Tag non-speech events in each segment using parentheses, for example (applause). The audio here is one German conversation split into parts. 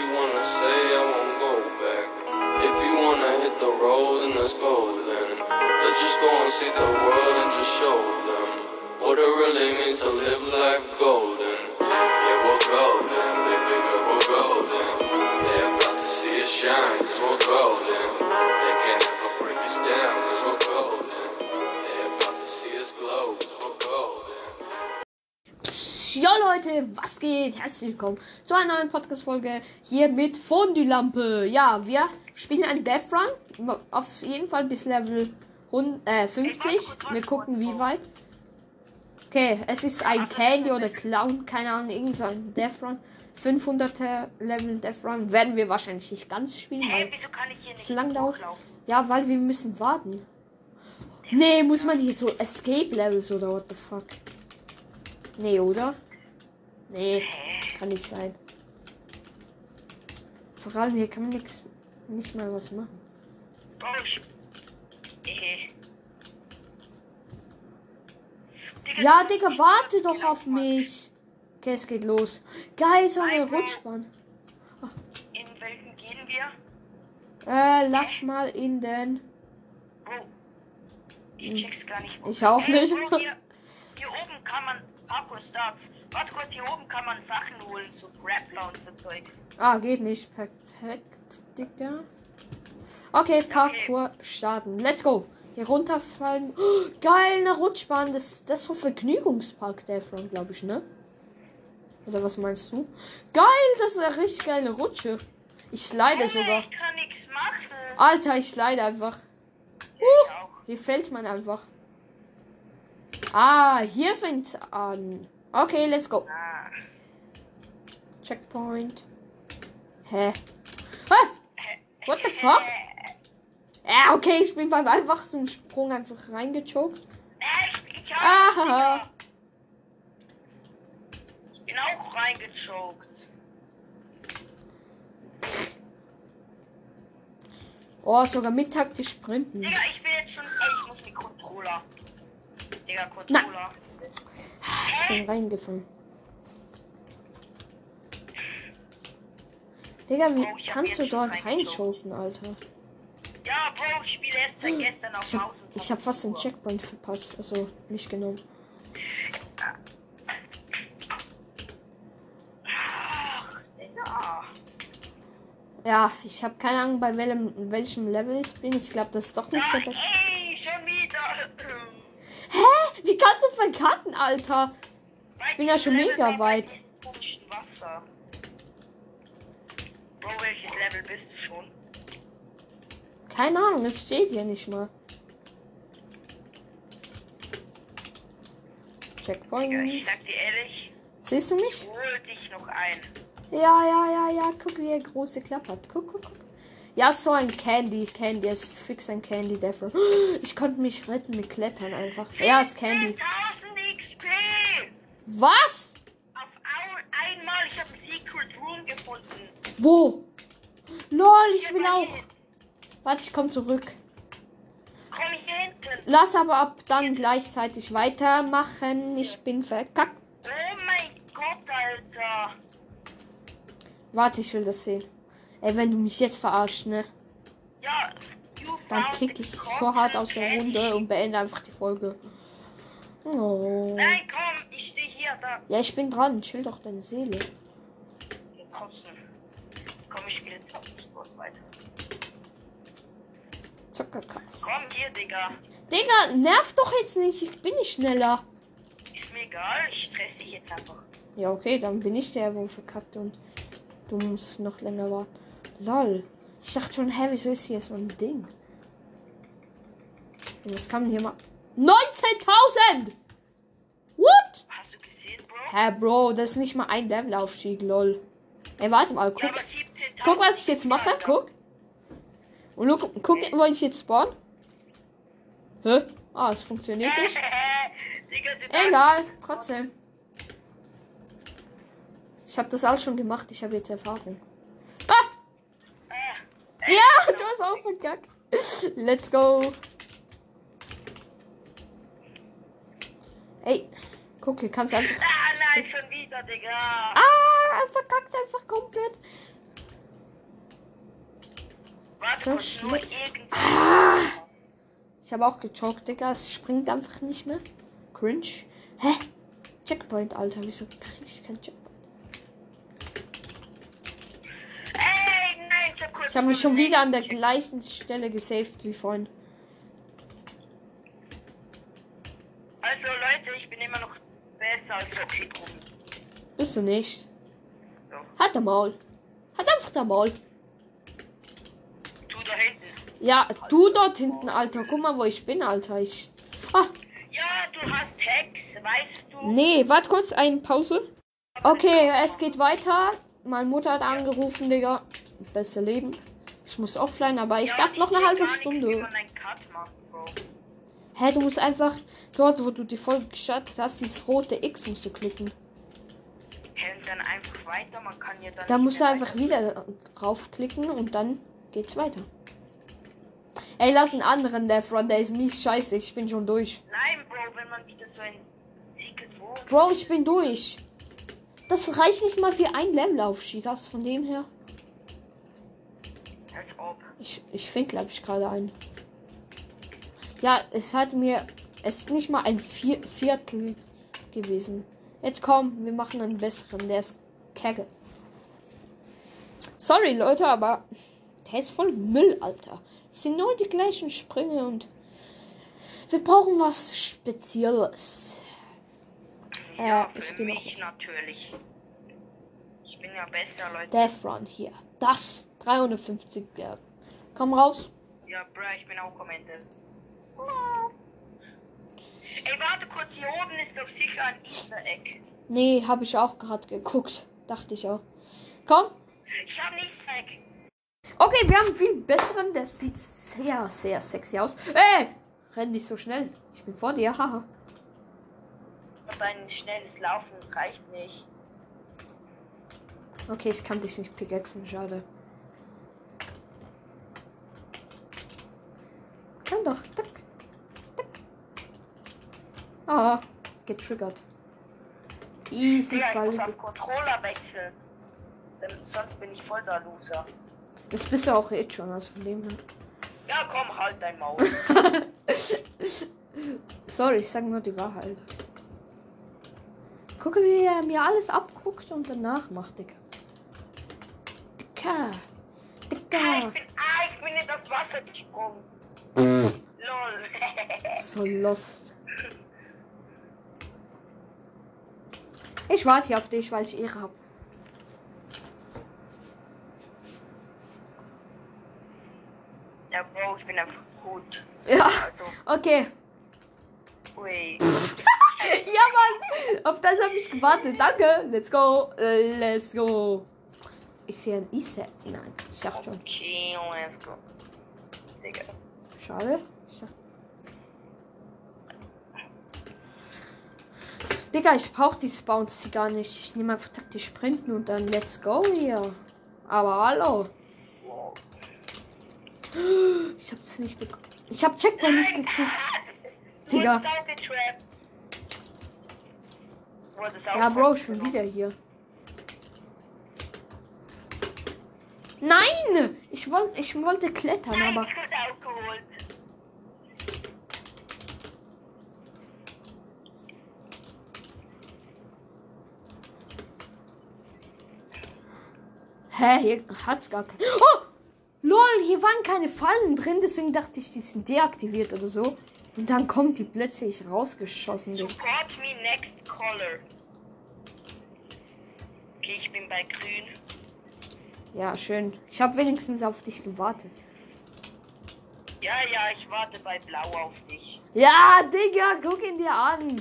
you wanna say, I won't go back. If you wanna hit the road, then let's go then. Let's just go and see the world and just show them what it really means to live life golden. Yeah, we're golden, baby girl, we're golden. They're about to see us shine, cause we're golden. Ja Leute, was geht? Herzlich willkommen zu einer neuen Podcast-Folge hier mit Fondue-Lampe. Ja, wir spielen ein Death Run. Auf jeden Fall bis Level 100, äh, 50. Wir gucken wie weit. Okay, es ist ein Candy oder Clown, keine Ahnung, irgendein Death Run. 500er Level Death Run werden wir wahrscheinlich nicht ganz spielen, Hey, weil nicht zu lang dauert. Ja, weil wir müssen warten. Nee, muss man hier so Escape Levels oder what the fuck? Nee, oder? Nee, kann nicht sein. Vor allem hier kann man nix, nicht mal was machen. Äh. Ja, Digga, warte doch auf mich. Okay, es geht los. Geil, so eine. Rutschbahn. In welchen gehen wir? Äh, lass mal in den. Bro. Ich check's gar nicht. Ich auch Hey, nicht. Hier oben kann man... Parkour Starts. Warte kurz, hier oben kann man Sachen holen, so Grappler und so Zeugs. Ah, geht nicht. Perfekt, Digga. Okay, Parkour starten. Let's go. Hier runterfallen. Oh, geil, eine Rutschbahn. Das, das ist so Vergnügungspark, der Front, glaube ich, ne? Oder was meinst du? Geil, das ist eine richtig geile Rutsche. Ich slide Junge, sogar. ich kann nichts machen. Alter, ich slide einfach. Auch. Hier fällt man einfach. Ah, hier fängt's an. Okay, let's go. Ah. Checkpoint. Hä? Hä? What the fuck? Ja, okay, ich bin beim einfachsten Sprung einfach reingechoked. Echt? Ich bin auch reingechoked. Oh, sogar mit taktisch sprinten. Digga, ich bin jetzt schon. Ey, ich muss mit Controller. Digga, Controller. Ich bin reingefallen. Digga, wie Oh, kannst du dort reinchoken, Alter? Ja, Bro, ich spiele erst seit gestern auf Ich hab, ich hab fast den. Checkpoint verpasst. Also, nicht genommen. Ach, Digga. Ja, ich habe keine Ahnung, bei welchem, welchem Level ich bin. Ich glaube, das ist doch nicht Ach, der beste. ey, schon wieder. Hä? Wie kannst du verkacken, Alter? Ich bin ja schon mega weit. Wasser. Bro, welches Level bist du schon? Keine Ahnung, es steht hier nicht mal. Digga, ich Checkpoint. sag dir ehrlich, Siehst du mich? hol dich noch ein. Ja, ja, ja, ja. Guck, wie er große Klappe hat. Guck, guck, guck. Ja, so ein Candy. Candy ist fix ein Candy. Dafür. (gasps) Ich konnte mich retten mit Klettern einfach. Ja, ist Candy. 10.000 XP! Was? Auf au- einmal, ich habe ein Secret Room gefunden. Wo? Lol, ich will auch. Warte, ich komm zurück. Komm hier hinten. Lass aber ab dann gleichzeitig weitermachen. Ich bin verkackt. Oh mein Gott, Alter. Warte, ich will das sehen. Ey, wenn du mich jetzt verarschst, ne? Ja, Dann found kick the ich so hart aus der Runde und beende einfach die Folge. Oh. Nein, komm, ich stehe hier, da. Ja, ich bin dran. Chill doch deine Seele. Komm, ich spiele jetzt nicht kurz weiter. Zuckerkass. Komm hier, Digga. Digga, nerv doch jetzt nicht. Ich bin nicht schneller. Ist mir egal, ich stress dich jetzt einfach. Ja, okay, dann bin ich der, wo verkackt und du musst noch länger warten. Lol. Ich dachte schon, hä, wieso ist hier so ein Ding? Und was kann man hier mal? 19.000! What? Hast du gesehen, Bro? Hä, Bro, das ist nicht mal ein Levelaufstieg, lol. Ey, warte mal, Ja, guck. 17.000 Guck, was ich jetzt mache, guck. Und guck, guck, wo ich jetzt spawn. Hä? Ah, es funktioniert nicht. (laughs) Egal, trotzdem. Ich habe das auch schon gemacht, ich habe jetzt Erfahrung. Ah! Ja, du hast auch verkackt. Let's go. Ey, guck, hier kannst du einfach. Ah, nein, schon wieder, Digga. Ah, er verkackt einfach komplett. Warte So schlecht. irgendwie. Ich habe auch gechockt, Digga. Es springt einfach nicht mehr. Cringe. Hä? Checkpoint, Alter. Wieso krieg ich kein Checkpoint? Ey, nein, ich habe mich schon wieder an der gleichen Stelle gesaved wie vorhin. Also Leute, ich bin immer noch besser als drum. Bist du nicht? Doch. Hat der Maul. Hat einfach der Maul. Du da hinten. Ja, du dort hinten, Alter. Guck mal, wo ich bin, Alter. Ich. Ah, Ja, du hast Hex, weißt du? nee, warte kurz, eine Pause. Okay, es geht weiter. Meine Mutter hat angerufen, Digga. Besser Leben. Ich muss offline, aber ich Ja, darf noch eine halbe Stunde. Hä, du musst einfach dort, wo du die Folge gestartet hast, dieses rote X musst du klicken. Hä, und dann einfach weiter, man kann ja dann. Da musst du einfach wieder draufklicken und dann geht's weiter. Ey, lass einen anderen Death Run, der ist mies scheiße. Ich bin schon durch. Nein, Bro, wenn man wieder so ein. Bro, ich bin durch. Das reicht nicht mal für ein Levelaufstieg aus. Von dem her. Als ob. Ich, ich finde, glaube ich, gerade einen. Ja, es hat mir. Es ist nicht mal ein Vier Viertel gewesen. Jetzt komm, wir machen einen besseren. Der ist kacke. Sorry, Leute, aber der ist voll Müll, Alter. Es sind nur die gleichen Sprünge und wir brauchen was Spezielles. Ja, Ja, ich für mich natürlich. Ich bin ja besser, Leute. Death Run hier. Das 350. Ja. Komm raus. Ja, Bro, ich bin auch am Ende. Ey, warte kurz, hier oben ist doch sicher ein Easter Egg. Nee, habe ich auch gerade geguckt. Dachte ich auch. Komm. Ich hab ein Easter Egg. Okay, wir haben einen viel besseren. Der sieht sehr, sehr sexy aus. Ey! Renn nicht so schnell. Ich bin vor dir. Haha. Aber ein schnelles Laufen reicht nicht. Okay, ich kann dich nicht pickaxen. Schade. Kann doch. Tack. Tack. Ah, getriggert. Easy Digga, ich muss Fall. auf Controller wechseln. Denn sonst bin ich voll der Loser. Das bist du auch jetzt schon, von dem her. Ja, komm, halt dein Maul. (laughs) Sorry, ich sage nur die Wahrheit. Gucke, wie er mir alles abguckt und danach macht, Dicker. Dicker. ah, ich bin, ah, ich bin in das Wasser gesprungen. Lol. (laughs) So lost. Ich warte hier auf dich, weil ich Ehre habe. ja, Bro, ich bin einfach gut. Ja, Also, okay. ui. (laughs) Ja, Mann. Auf das habe ich gewartet. Danke. Let's go. Let's go. Ich sehe ein Easter. Nein, ich dachte schon. Okay, let's go. Digga. Schade. Ich dachte- Digga, ich brauche die Spawns gar nicht. Ich nehme einfach taktisch Sprinten und dann let's go hier. Aber hallo. Ich hab's nicht bekommen. Ich hab Checkpoint nicht gekriegt. (laughs) Digga. Ja, Bro, ich bin wieder hier. Nein! Ich, wollt, ich wollte klettern, aber. Hä, hier hat's gar kein. Oh! Lol, hier waren keine Fallen drin, deswegen dachte ich, die sind deaktiviert oder so. Und dann kommt die plötzlich rausgeschossen. Support me next color. Okay, ich bin bei grün. Ja, schön. Ich habe wenigstens auf dich gewartet. Ja, ja, ich warte bei blau auf dich. Ja, Digga, guck ihn dir an.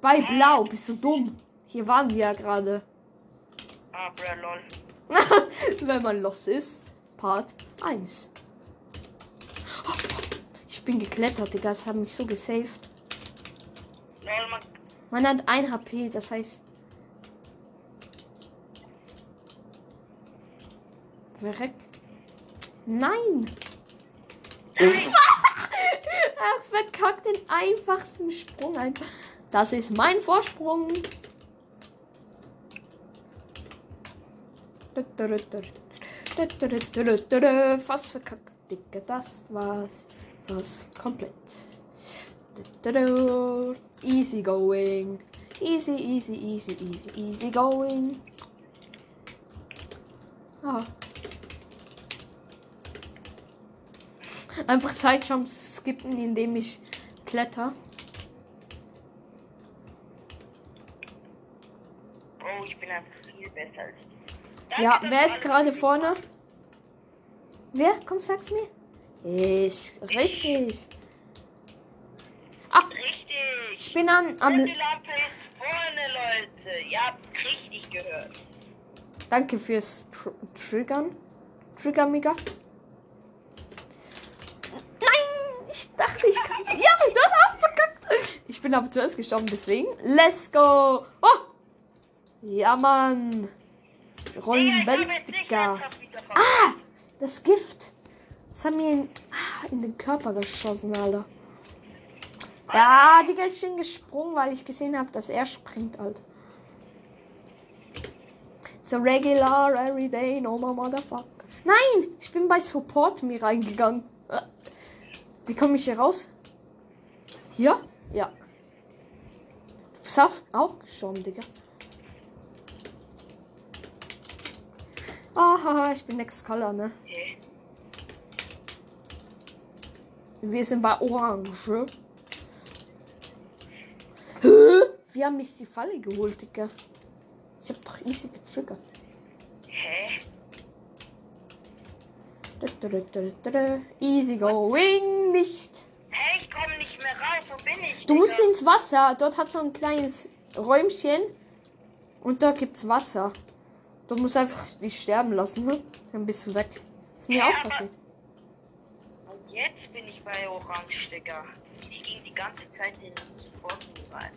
Bei Blau, bist du dumm? Hier waren wir ja gerade. Ah, bro, lol. (laughs) Wenn man los ist. Part 1. Ich bin geklettert, Digga. Das hat mich so gesaved. Lol, man. Man hat 1 HP, das heißt. Verreck. Nein! er verkackt den einfachsten Sprung einfach. Das ist mein Vorsprung. Fast verkackt, Digga. Das war's. Was komplett. Easy going. Easy, easy, easy, easy, easy going. Ah. Einfach Sidejumps skippen, indem ich kletter. Oh, ich bin einfach viel besser als. Ja, dass wer du ist gerade vorne? machst. Wer? Komm, sag's mir. Ich. Richtig. Ah, Richtig. ich bin an, am. Die Lampe ist vorne, Leute. Ihr habt richtig gehört. Danke fürs Tr Triggern. Trigger Mega. Nein! Ich dachte, ich kann's. Ja, du hast verkackt. Ich bin aber zuerst gestorben, deswegen. Let's go! Oh! Ja, Mann. Rollen Digga, ich habe Benz, jetzt nicht Digga. ernsthaft wieder verkackt. Das Gift. Das hat mir in, ah, in den Körper geschossen, Alter. Ja, Digga, ich bin gesprungen, weil ich gesehen habe, dass er springt, Alter. It's a regular, everyday, normal motherfucker. Nein, ich bin bei Support mir reingegangen. Äh, Wie komme ich hier raus? Hier? Ja. Bist auch- gestorben, Digga. Aha, ich bin Next Color, ne? Wir sind bei Orange. Wir haben mich die Falle geholt, Digga. Ich hab doch easy getriggert. Hä? Easy going, nicht. Ich komme nicht mehr raus. Wo bin ich? Du musst Digga? ins Wasser. Dort hat so ein kleines Räumchen. Und dort gibt's Wasser. Du musst einfach dich sterben lassen, ne? Dann bist du weg. Ist mir Ja, auch passiert. Und jetzt bin ich bei Orange, Digga. Ich ging die ganze Zeit in den Support rein.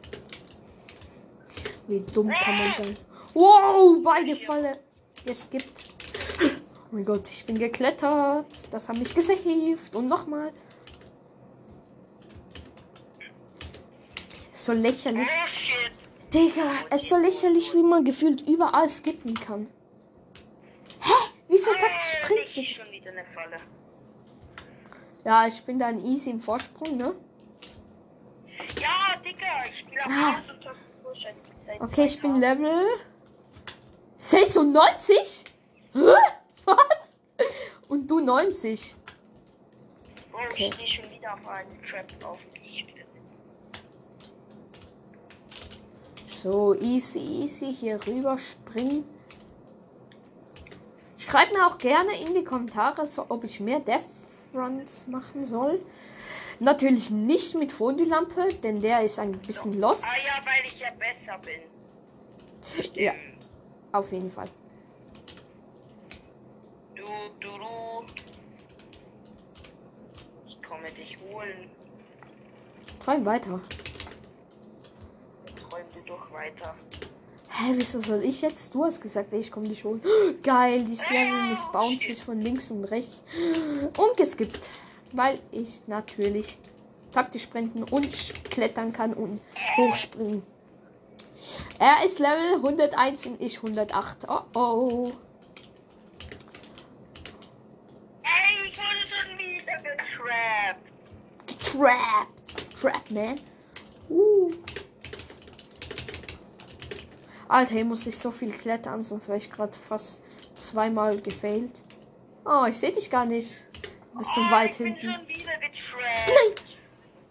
Wie dumm kann man sein? Wow, beide Falle. Es gibt. Oh mein Gott, ich bin geklettert. Das hat mich gesaved. Und nochmal. So lächerlich. Oh shit. Digga, es ist so lächerlich, wie man gefühlt überall skippen kann. Hä? Wieso das Äh, springt nicht schon wieder eine Falle. Ja, ich bin dann easy im Vorsprung, ne? Ja, Digga, ich spiele auf Ah. seit Okay, ich bin 2000. Level 96? Hä? (laughs) Was? Und du 90? Oh, Okay. ich stehe schon wieder auf einen Trap auf. Ich bin jetzt- So, easy, easy hier rüber springen. Schreibt mir auch gerne in die Kommentare, so, ob ich mehr Death Runs machen soll. Natürlich nicht mit Fondue-Lampe, denn der ist ein bisschen lost. Ah ja, weil ich ja besser bin. Ja, auf jeden Fall. Du, du, du. Ich komme dich holen. Träum weiter. Träum du doch weiter. Hä, wieso soll ich jetzt? Du hast gesagt, ich komme dich holen. (gasps) Geil, dieses Level mit Bounces von links und rechts. (gasps) Und geskippt. Weil ich natürlich taktisch sprinten und klettern kann und hochspringen. Er ist Level 101 und ich 108. Oh oh. Ey, ich wurde schon wieder getrappt. Getrappt. Trap, man. Uh. Alter, hier muss ich so viel klettern, sonst wäre ich gerade fast zweimal gefailt. Oh, ich sehe dich gar nicht. Bist so Oh, weit ich bin hinten. schon wieder getrappt.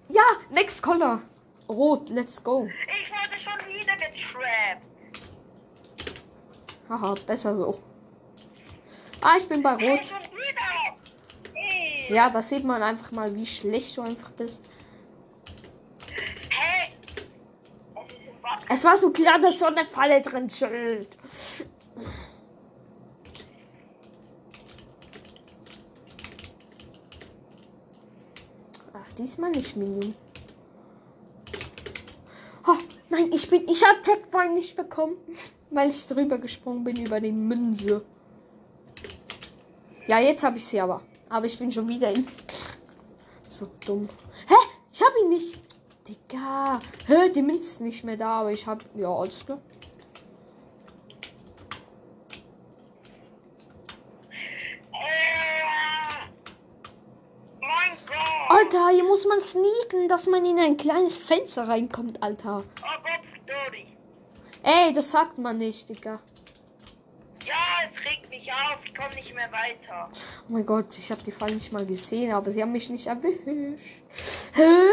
Ja, next color. Rot, let's go. Ich wurde schon wieder getrappt. Haha, besser so. Ah, ich bin bei Rot. Ja, da sieht man einfach mal, wie schlecht du einfach bist. Hey. Es ist im Bad. Es war so klar, dass so eine Falle drin chillt. Ach, diesmal nicht Minion. Oh, nein, ich bin. Ich hab Checkpoint nicht bekommen, (laughs) weil ich drüber gesprungen bin über den Münze. Ja, jetzt habe ich sie aber. Aber ich bin schon wieder in. (laughs) So dumm. Hä? Ich habe ihn nicht. Digga. Hä, die Münze ist nicht mehr da, aber ich hab. Ja, alles klar. Alter, hier muss man sneaken, dass man in ein kleines Fenster reinkommt, Alter. Oh Ey, das sagt man nicht, Digga. Ja, es regt mich auf, ich komme nicht mehr weiter. Oh mein Gott, ich habe die Fall nicht mal gesehen, aber sie haben mich nicht erwischt. Hä?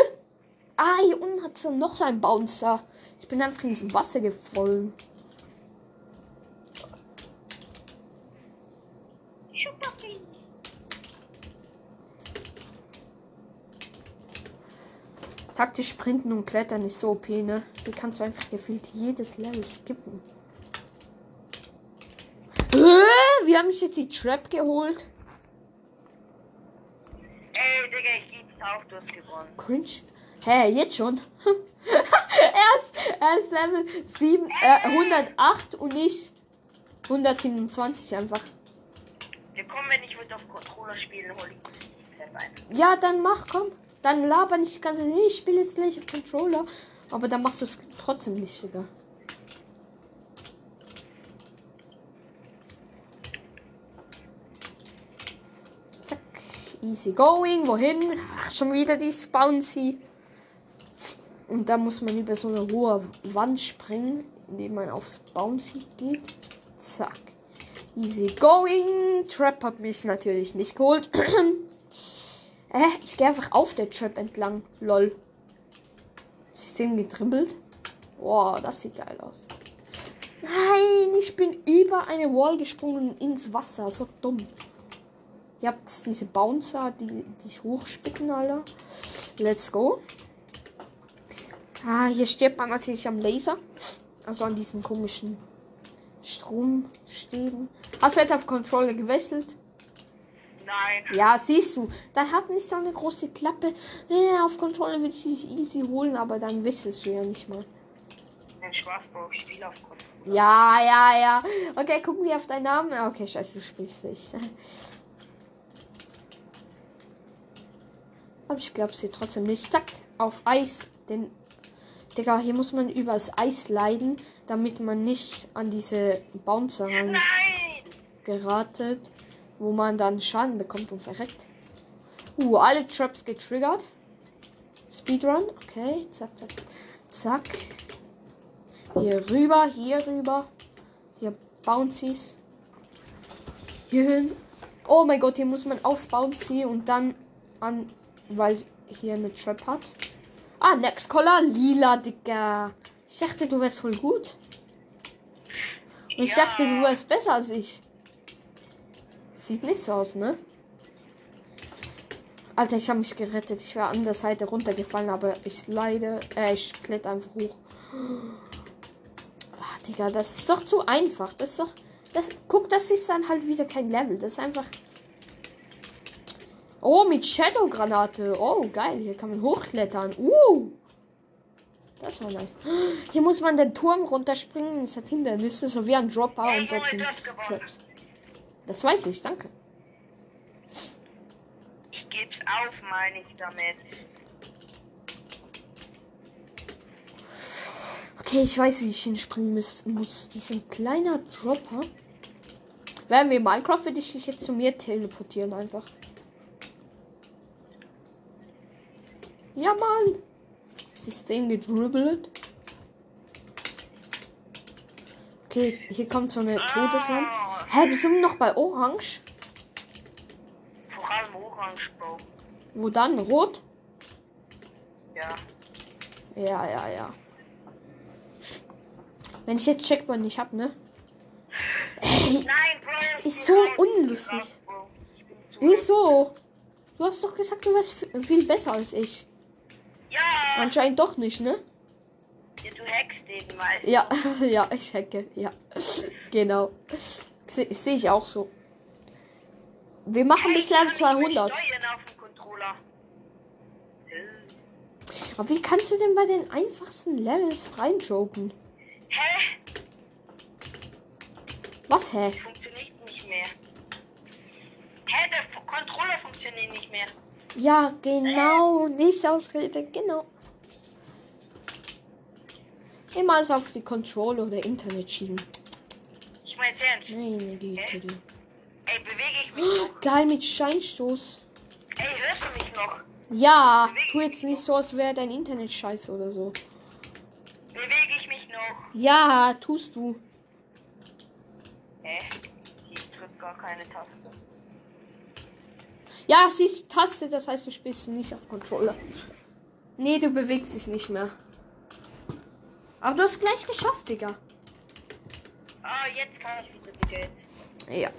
Ah, hier unten hat es noch so einen Bouncer. Ich bin einfach ins Wasser gefallen. Taktisch sprinten und klettern ist so OP, ne? Hier kannst du einfach gefühlt jedes Level skippen. Hä? Wir haben uns jetzt die Trap geholt. Ey, Digga, ich lieb's auch, du hast gewonnen. Cringe. Hä, jetzt schon? (laughs) er, ist, Level 7, äh, 108 und ich 127 einfach. Wir kommen, wenn ich mit auf Controller spielen, hol ich die. Ja, dann mach, komm. Dann laber nicht die ganze Zeit. Ich spiele jetzt gleich auf Controller. Aber dann machst du es trotzdem nicht, Digga. Zack. Easy going. Wohin? Ach, schon wieder dieses Bouncy. Und da muss man über so eine hohe Wand springen, indem man aufs Bouncy geht. Zack. Easy going. Trap hat mich natürlich nicht geholt. Hä? (clears throat) Ich gehe einfach auf der Trap entlang. Lol. System getribbelt. Boah, das sieht geil aus. Nein, ich bin über eine Wall gesprungen ins Wasser. So dumm. Ihr habt diese Bouncer, die dich hochspicken, Alter. Let's go. Ah, hier stirbt man natürlich am Laser. Also an diesen komischen Stromstäben. Hast du jetzt auf Controller gewechselt? Nein. Ja, siehst du. Dann hat nicht so eine große Klappe. Ja, auf Controller würde ich dich easy holen, aber dann wissest du ja nicht mal. Ein Spaß, Bro. Ich spiele auf Controller. Ja, ja, ja. Okay, gucken wir auf deinen Namen. Ah, Okay, scheiße, du spielst nicht. (laughs) Aber ich glaube sie trotzdem nicht. Zack, auf Eis. Denn, Digga, hier muss man übers Eis leiden, damit man nicht an diese Bouncer ran Nein! geratet, wo man dann Schaden bekommt und verreckt. Uh, alle Traps getriggert. Speedrun, okay, zack, zack, zack. Hier rüber, hier rüber. Hier Bouncies. Hier hin. Oh mein Gott, hier muss man aufs Bouncy und dann an, weil hier eine Trap hat. Ah, Next Color, lila, Digga. Ich dachte, du wärst voll gut. Und ich Ja. dachte, du wärst besser als ich. Sieht nicht so aus, ne? Alter, ich habe mich gerettet. Ich wäre an der Seite runtergefallen, aber ich leide. Äh, ich kletter einfach hoch. Ah, Digga, das ist doch zu einfach. Das ist doch. Das, guck, das ist dann halt wieder kein Level. Das ist einfach. Oh, mit Shadow-Granate. Oh, geil. Hier kann man hochklettern. Uh. Das war nice. Hier muss man den Turm runterspringen. Es hat Hindernisse, so wie ein Dropper und dort sind. Traps. Das weiß ich, danke. Ich geb's auf, meine ich damit. Okay, ich weiß, wie ich hinspringen muss. muss. Diesen kleiner Dropper. Wären wir in Minecraft, würde ich dich jetzt zu mir teleportieren einfach. Ja, Mann. System gedribbelt. Okay, hier kommt so eine Todeswand. Hä, wir sind noch bei Orange. Vor allem Orange, Bro. Wo dann? Rot? Ja. Ja, ja, ja. Wenn ich jetzt Checkpoint nicht hab, ne? Ey, Nein, Bro. Das ist so unlustig. wieso? Du hast doch gesagt, du wärst f- viel besser als ich. Anscheinend doch nicht, ne? ja, du hackst den meist. Ja, (laughs) ja, ich hacke, ja. Genau. Se- Sehe ich auch so. Wir machen bis Level 200. Steuern auf dem Controller. Aber wie kannst du denn bei den einfachsten Levels reinjoken? Hä? Was, hä? Das funktioniert nicht mehr. Hä, der Controller funktioniert nicht mehr. Ja, genau. Nächste Ausrede, genau. Immer alles auf die Controller oder Internet schieben. Ich mein's ernst. Meine Güte, du. Ey, bewege ich mich noch? (gasps) Geil mit Scheinstoß. Ey, hörst du mich noch? Ja, tu jetzt nicht so, als wäre dein Internet scheiße oder so. Bewege ich mich noch? Ja, tust du. Hä? Ich drück gar keine Taste. Ja, siehst du Taste, das heißt, du spielst nicht auf Controller. Nee, du bewegst dich nicht mehr. Aber du hast gleich geschafft, Digga. Ah, jetzt kann ich wieder die Geld. Ja.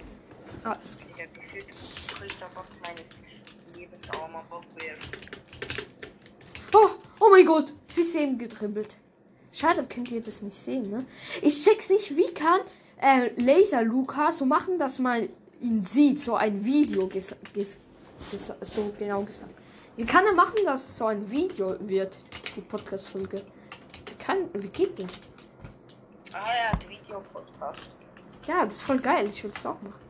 Alles klar. Digga, gefühlt größter Bock meines Lebens armer Bock wäre. Oh, oh mein Gott, sie ist eben gedribbelt. Schade, könnt ihr das nicht sehen, ne? Ich check's nicht, wie kann äh, Laser Luca so machen, dass man ihn sieht, so ein Video, so genau gesagt. Wie kann er machen, dass so ein Video wird, die Podcast-Folge? Wie kann, wie geht das? Ah, hat Videopodcast. Ja, das ist voll geil, ich will das auch machen.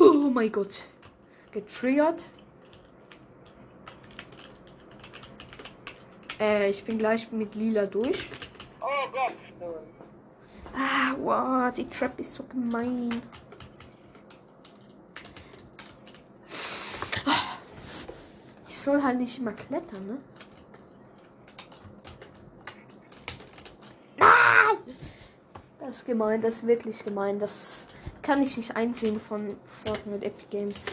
Oh mein Gott. Getriggert. Äh, ich bin gleich mit Lila durch. Oh Gott. Ah, wow, die Trap ist so gemein. Ah, Ich soll halt nicht immer klettern, ne? Das ist gemein, das ist wirklich gemein. Das kann ich nicht einsehen von Fortnite Epic Games.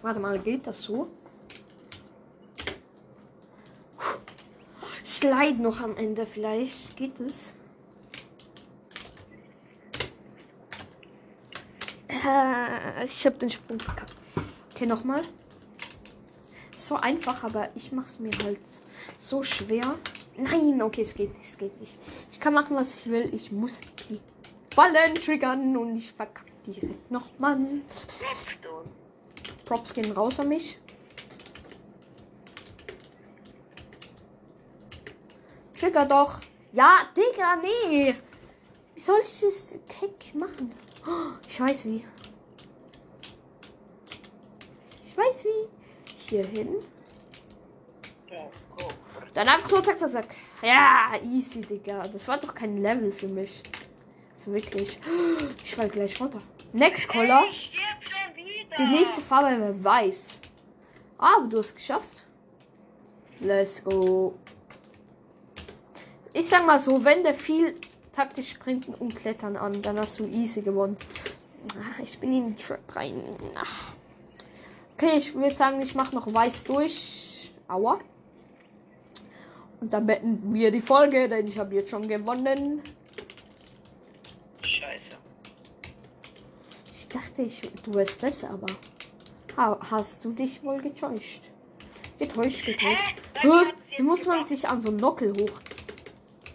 Warte mal, geht das so? Slide noch am Ende vielleicht. Geht es? Äh, ich habe den Sprung verkackt. Okay, nochmal. So einfach, aber ich mache es mir halt so schwer. Nein, okay, es geht nicht, es geht nicht. Ich kann machen, was ich will. Ich muss die Fallen triggern und ich verkacke direkt nochmal. Props gehen raus an mich. Trigger doch. Ja, Digga, nee. Wie soll ich das Kick machen? Oh, ich weiß wie. Ich weiß wie. Hier hin. Dann einfach so, zack, zack, zack. Ja, easy, Digga. Das war doch kein Level für mich. So wirklich. (gasps) Ich fall gleich runter. Next Color. Ich. Die nächste Farbe wäre weiß. Ah, aber du hast geschafft. Let's go. Ich sag mal so, wenn der viel taktisch sprinten und klettern an, dann hast du easy gewonnen. Ah, Ich bin in den Trap rein. Ach. Okay, ich würde sagen, ich mache noch weiß durch. Aua. Und dann beenden wir die Folge, denn ich habe jetzt schon gewonnen. Scheiße. Ich dachte, ich, du wärst besser, aber ha, hast du dich wohl getäuscht? Getäuscht, getäuscht. Hä? Hä? Wie muss man sich an so einen Nockel hoch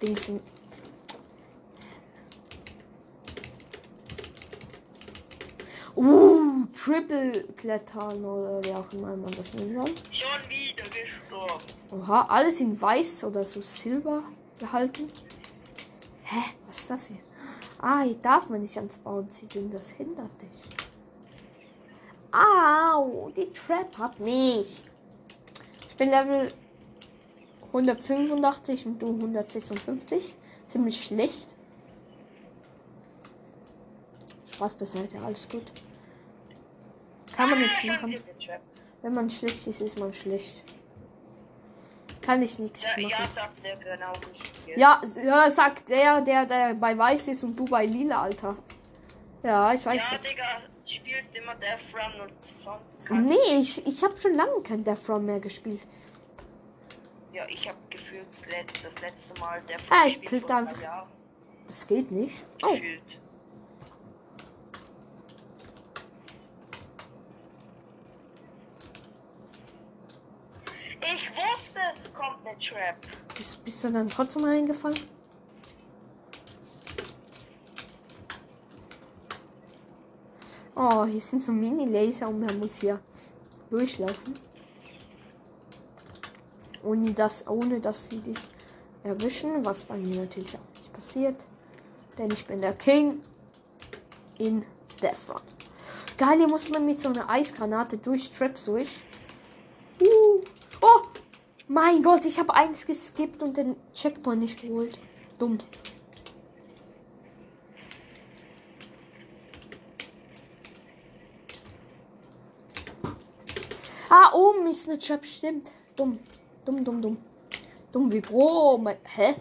dingsen? Uh, Triple klettern oder wie auch immer man das nennen soll. Schon wieder gestorben. Oha, alles in weiß oder so silber gehalten. Hä, was ist das hier? Ah, hier darf man nicht ans Bauen ziehen, das hindert dich. Au, die Trap hat mich. Ich bin Level 185 und du 156. Ziemlich schlecht. Spaß beiseite, alles gut. Kann man nichts machen. Wenn man schlecht ist, ist man schlecht. Kann ich nichts Ja, machen. ja, sagt der genau nicht. Ja, ja, sagt der, der, der bei Weiß ist und du bei Lila, Alter. Ja, ich weiß Ja, das. Digga, spielst immer Death Run und sonst Nee, ich, ich habe schon lange kein Death Run mehr gespielt. Ja, ich hab gefühlt das let- das letzte Mal Death Ah, Run ich gespielt klick vor einfach- Jahren. Das geht nicht. Oh, Gefühlt. Ich wusste, es kommt eine Trap. bist, bist du dann trotzdem reingefallen? Oh, hier sind so Mini-Laser und man muss hier durchlaufen. Ohne dass, ohne dass sie dich erwischen, was bei mir natürlich auch nicht passiert. Denn ich bin der King in Death Run. Geil, hier muss man mit so einer Eisgranate durch Traps durch. Mein Gott, ich habe eins geskippt und den Checkpoint nicht geholt. Dumm. oben ist eine Trap, stimmt. Dumm. Dumm, dumm, dumm. Dumm wie Bro. Mein, hä?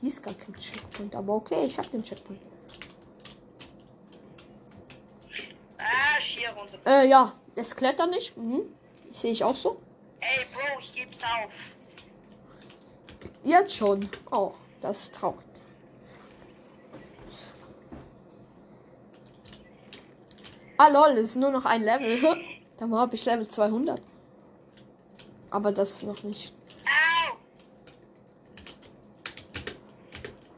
Hier ist gar kein Checkpoint, aber okay, ich hab den Checkpoint. Ah. Äh, ja, das Klettern nicht. Mhm. Sehe ich auch so. Geb's auf. Jetzt schon. Oh, das ist traurig. Ah, lol, ist nur noch ein Level. (laughs) Dann habe ich Level 200. Aber das ist noch nicht.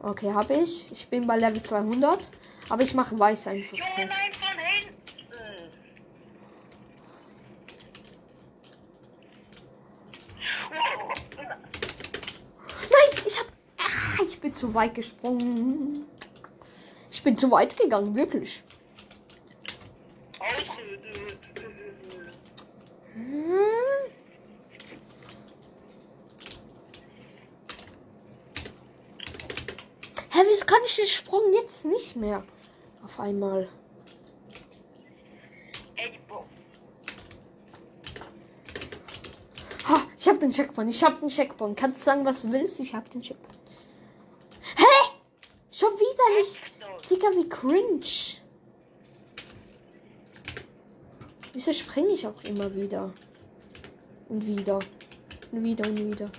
Okay, habe ich. Ich bin bei Level 200. Aber ich mache weiß einfach. Junge, nein, von hinten! Wow. Nein, ich hab. Ah, ich bin zu weit gesprungen. Ich bin zu weit gegangen, wirklich. Hm. Hä, wieso kann ich den Sprung jetzt nicht mehr? Auf einmal. Ha, ich hab den Checkpoint. Ich hab den Checkpoint. Kannst sagen, was du willst? Ich hab den Checkpoint. Hä? Schon wieder nicht. Digga, wie cringe. Wieso springe ich auch immer wieder? Und wieder. Und wieder und wieder.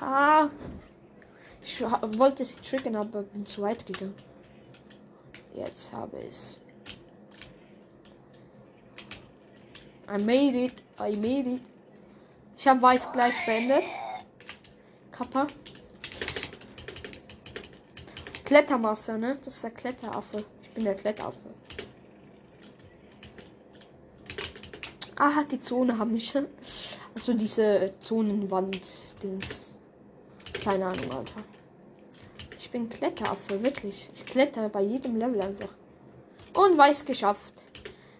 Ah. Ich wollte sie triggern, aber bin zu weit gegangen. Jetzt habe ich es. I made it. I made it. Ich habe weiß gleich beendet. Kappa. Klettermaster, ne? Das ist der Kletteraffe. Ich bin der Kletteraffe. Ah, die Zone haben mich. (laughs) Also diese Zonenwand-Dings. Keine Ahnung, Alter. Ich bin Kletteraffe, wirklich. Ich klettere bei jedem Level einfach. Und weiß geschafft.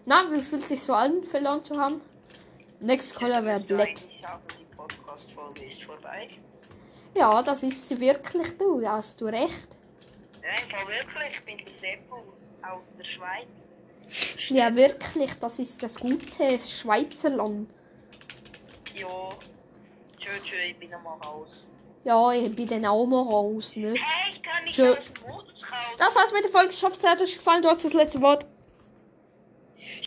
Na, wie fühlt sich so an, verloren zu haben? Next Color wäre Black. eigentlich sagen, die Podcast-Folge ist vorbei? Ja, das ist sie wirklich, du. Da hast du recht. Ja, im Fall wirklich. Ich bin die Seppo aus der Schweiz. Ja, wirklich, das ist das gute Schweizerland. Ja. Tschö, tschö, ich bin nochmal raus. Ja, ich bin dann auch mal raus, ne? Hey, ich kann nicht Tschö. aus dem Modus raus. Das war's mit der Folge. Ich hoffe, es hat euch gefallen. Du hast das letzte Wort.